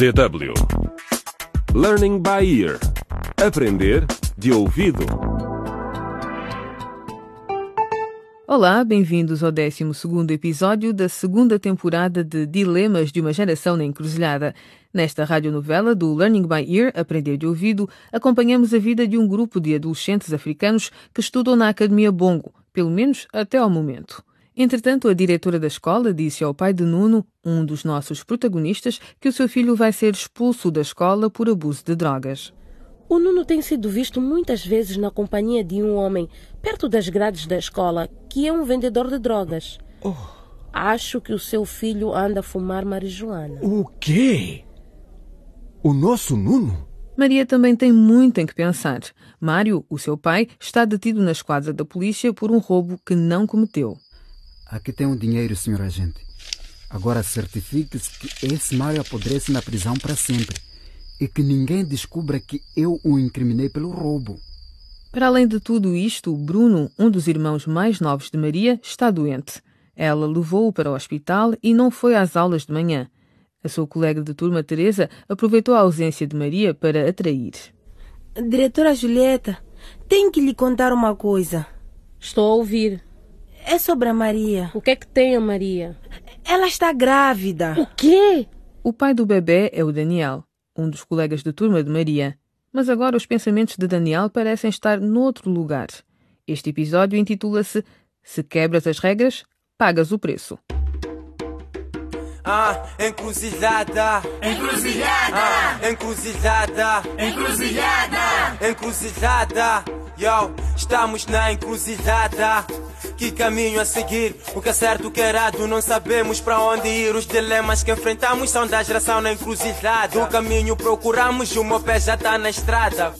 DW Learning by Ear Aprender de ouvido. Olá, bem-vindos ao 12 episódio da segunda temporada de Dilemas de uma Geração na Encruzilhada. Nesta radionovela do Learning by Ear, Aprender de Ouvido, acompanhamos a vida de um grupo de adolescentes africanos que estudam na Academia Bongo, pelo menos até ao momento. Entretanto, a diretora da escola disse ao pai de Nuno, um dos nossos protagonistas, que o seu filho vai ser expulso da escola por abuso de drogas. O Nuno tem sido visto muitas vezes na companhia de um homem perto das grades da escola que é um vendedor de drogas. Oh. Acho que o seu filho anda a fumar marijuana. O quê? O nosso Nuno? Maria também tem muito em que pensar. Mário, o seu pai, está detido na esquadra da polícia por um roubo que não cometeu. Aqui tem o um dinheiro, senhor agente. Agora certifique-se que esse Mário apodrece na prisão para sempre e que ninguém descubra que eu o incriminei pelo roubo. Para além de tudo isto, Bruno, um dos irmãos mais novos de Maria, está doente. Ela levou-o para o hospital e não foi às aulas de manhã. A sua colega de turma, Teresa, aproveitou a ausência de Maria para atrair. Diretora Julieta, tenho que lhe contar uma coisa. Estou a ouvir. É sobre a Maria. O que é que tem a Maria? Ela está grávida. O quê? O pai do bebê é o Daniel, um dos colegas de turma de Maria. Mas agora os pensamentos de Daniel parecem estar noutro lugar. Este episódio intitula-se Se quebras as regras, pagas o preço. Ah, encruzilhada. Encruzilhada. Ah, encruzilhada. Encruzilhada. Encruzilhada. Yo, estamos na encruzilhada. Que caminho a seguir? O que é certo, o que é errado? Não sabemos para onde ir. Os dilemas que enfrentamos são da geração na encruzilhada. O caminho procuramos o meu pé já tá na estrada.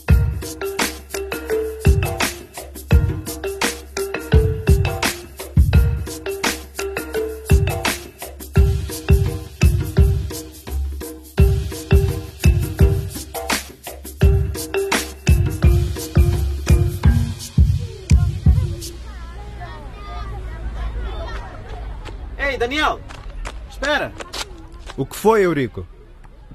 Ei, Daniel! Espera! O que foi, Eurico?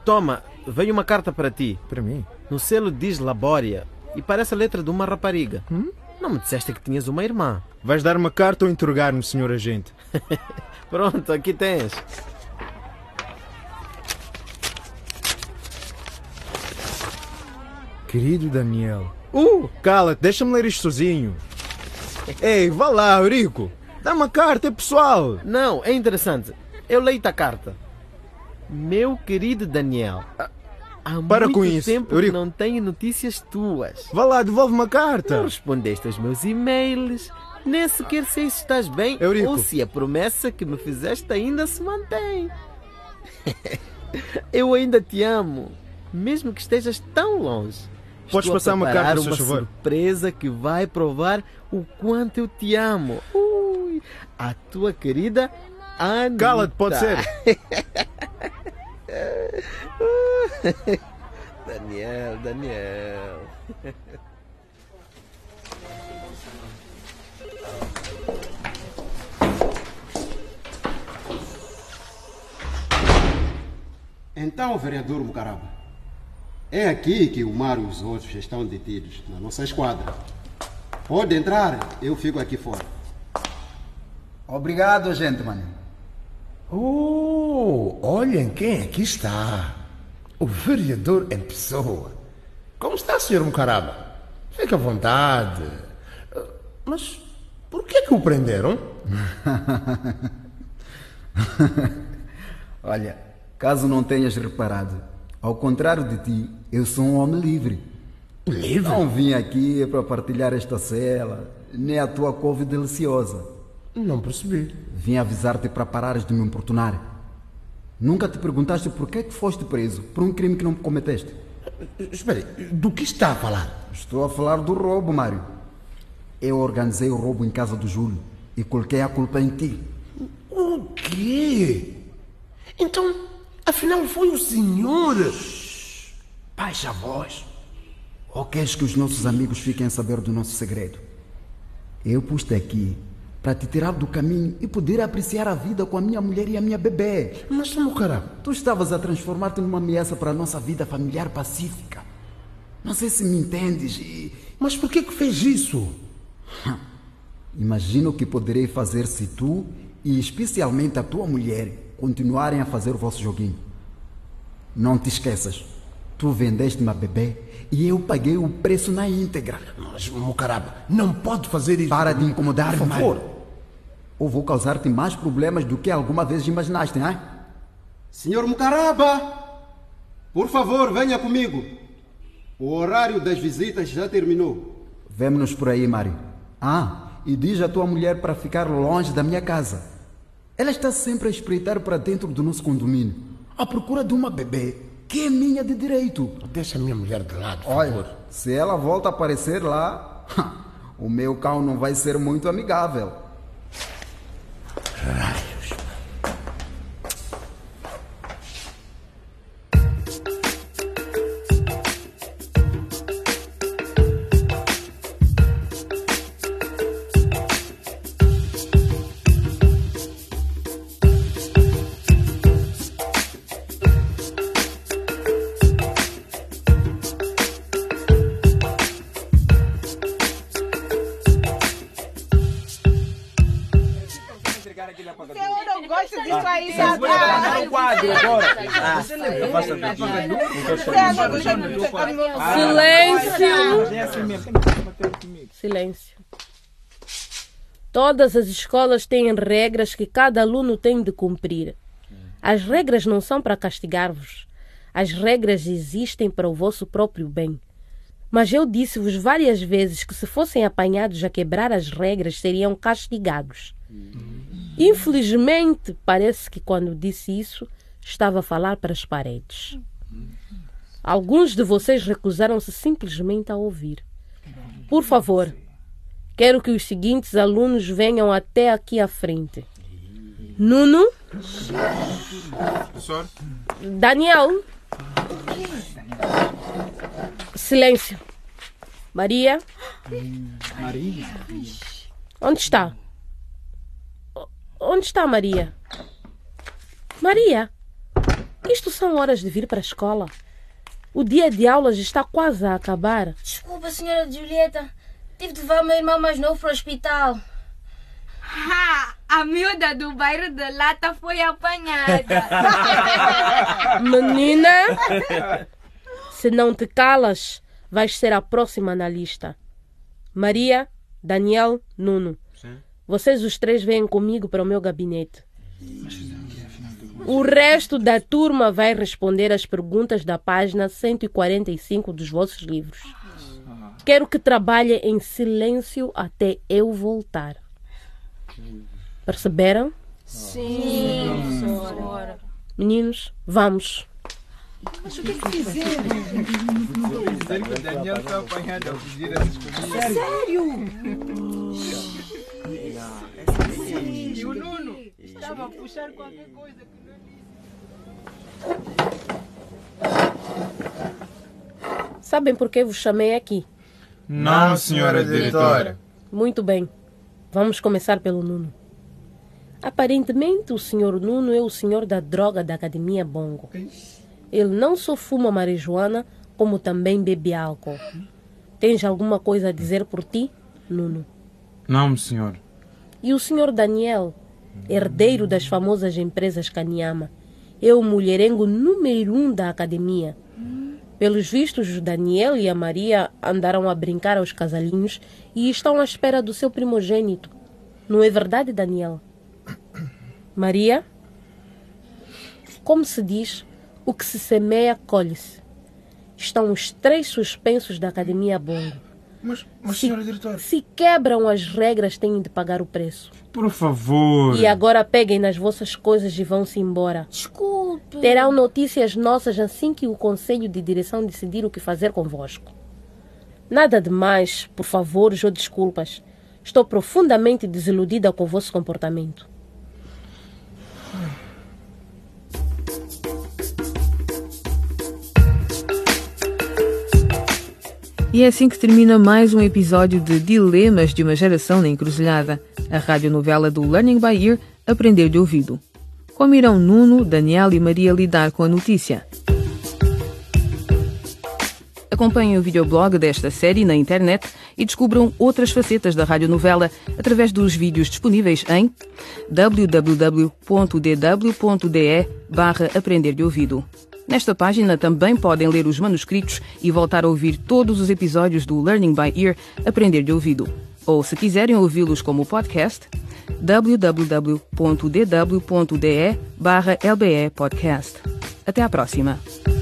Toma, veio uma carta para ti. Para mim? No selo diz Labória e parece a letra de uma rapariga. Hum? Não me disseste que tinhas uma irmã. Vais dar uma carta ou interrogar-me, senhor agente? Pronto, aqui tens. Querido Daniel. Uh, cala-te, deixa-me ler isto sozinho. Ei, vá lá, Eurico. Dá uma carta, é pessoal. Não, é interessante. Eu leio a carta. Meu querido Daniel. Há Para muito com isso, tempo que Eurico. não tenho notícias tuas. Vá lá, devolve uma carta. Não respondeste aos meus e-mails. Nem sequer sei se estás bem Eurico. ou se a promessa que me fizeste ainda se mantém. Eu ainda te amo, mesmo que estejas tão longe. Podes Estou a passar uma preparar carta, se uma faz favor. surpresa que vai provar o quanto eu te amo. Ui, a tua querida Anitta. Cala-te, pode ser. Daniel, Daniel. Então, vereador Mucaraba, é aqui que o Mário e os outros estão detidos, na nossa esquadra. Pode entrar, eu fico aqui fora. Obrigado, gente, mano. Oh, olhem quem aqui está. O vereador em pessoa. Como está, senhor Mucaraba? Fique à vontade. Mas por que que o prenderam? Olha, caso não tenhas reparado, ao contrário de ti, eu sou um homem livre. Livre? Não vim aqui para partilhar esta cela, nem a tua couve deliciosa. Não percebi. Vim avisar-te para parares de me importunar. Nunca te perguntaste por que é que foste preso por um crime que não cometeste? Espere, do que está a falar? Estou a falar do roubo, Mário. Eu organizei o roubo em casa do Júlio e coloquei a culpa em ti. O quê? Então, afinal foi o senhor. Baixa a voz. Ou queres que os nossos amigos fiquem a saber do nosso segredo? Eu pus-te aqui para te tirar do caminho e poder apreciar a vida com a minha mulher e a minha bebê. Mas, meu caramba, tu estavas a transformar-te numa ameaça para a nossa vida familiar pacífica. Não sei se me entendes e... Mas por que que fez isso? Imagina o que poderei fazer se tu, e especialmente a tua mulher, continuarem a fazer o vosso joguinho. Não te esqueças, tu vendeste uma bebê e eu paguei o preço na íntegra. Mas, Mucaraba, não pode fazer isso. Para de incomodar-me, Por favor. Mário. Ou vou causar-te mais problemas do que alguma vez imaginaste, é? Senhor Mucaraba, por favor, venha comigo. O horário das visitas já terminou. Vemo-nos por aí, Mário. Ah, e diz à tua mulher para ficar longe da minha casa. Ela está sempre a espreitar para dentro do nosso condomínio, à procura de uma bebê que é minha de direito. Deixa a minha mulher de lado, por Olha, favor. se ela volta a aparecer lá, o meu cão não vai ser muito amigável. Silêncio. Silêncio. Todas as escolas têm regras que cada aluno tem de cumprir. As regras não são para castigar-vos. As regras existem para o vosso próprio bem. Mas eu disse-vos várias vezes que se fossem apanhados a quebrar as regras seriam castigados. Infelizmente, parece que quando disse isso, estava a falar para as paredes. Alguns de vocês recusaram-se simplesmente a ouvir. Por favor, quero que os seguintes alunos venham até aqui à frente. Nuno, Professor? Daniel. Silêncio. Maria, Maria? onde está? Onde está Maria? Maria, isto são horas de vir para a escola. O dia de aulas está quase a acabar. Desculpa, senhora Julieta. Tive de levar meu irmão mais novo para o hospital. Ha! A miúda do bairro de Lata foi apanhada. Menina, se não te calas, vais ser a próxima na lista. Maria, Daniel, Nuno. Vocês os três vêm comigo para o meu gabinete. O resto da turma vai responder às perguntas da página 145 dos vossos livros. Quero que trabalhem em silêncio até eu voltar. Perceberam? Sim, professora. Meninos, vamos. Mas o que é que fizeram? Dizer que o Daniel foi apanhado a fugir às escondidas. E o Nuno estava a puxar qualquer coisa que não Sabem por que vos chamei aqui? Não, senhora diretora. Muito bem. Vamos começar pelo Nuno. Aparentemente, o senhor Nuno é o senhor da droga da Academia Bongo. Ele não só fuma marijuana, como também bebe álcool. Tens alguma coisa a dizer por ti, Nuno? Não, senhor. E o senhor Daniel, herdeiro das famosas empresas Kanyama, é o mulherengo número um da academia. Pelos vistos, Daniel e a Maria andaram a brincar aos casalinhos e estão à espera do seu primogênito. Não é verdade, Daniel? Maria? Como se diz, o que se semeia, colhe-se. Estão os três suspensos da Academia Bongo. Mas, mas Se- senhora diretora. Se quebram as regras, têm de pagar o preço. Por favor. E agora peguem nas vossas coisas e vão-se embora. Desculpe. Terão notícias nossas assim que o Conselho de Direção decidir o que fazer convosco. Nada de mais, por favor, ou desculpas. Estou profundamente desiludida com o vosso comportamento. E é assim que termina mais um episódio de Dilemas de uma Geração na Encruzilhada, a radionovela do Learning by Ear Aprender de Ouvido. Como irão Nuno, Daniel e Maria lidar com a notícia? Acompanhem o videoblog desta série na internet e descubram outras facetas da radionovela através dos vídeos disponíveis em www.dw.de barra Aprender de Ouvido. Nesta página também podem ler os manuscritos e voltar a ouvir todos os episódios do Learning by Ear Aprender de Ouvido. Ou, se quiserem ouvi-los como podcast, www.dw.de barra LBE Podcast. Até à próxima!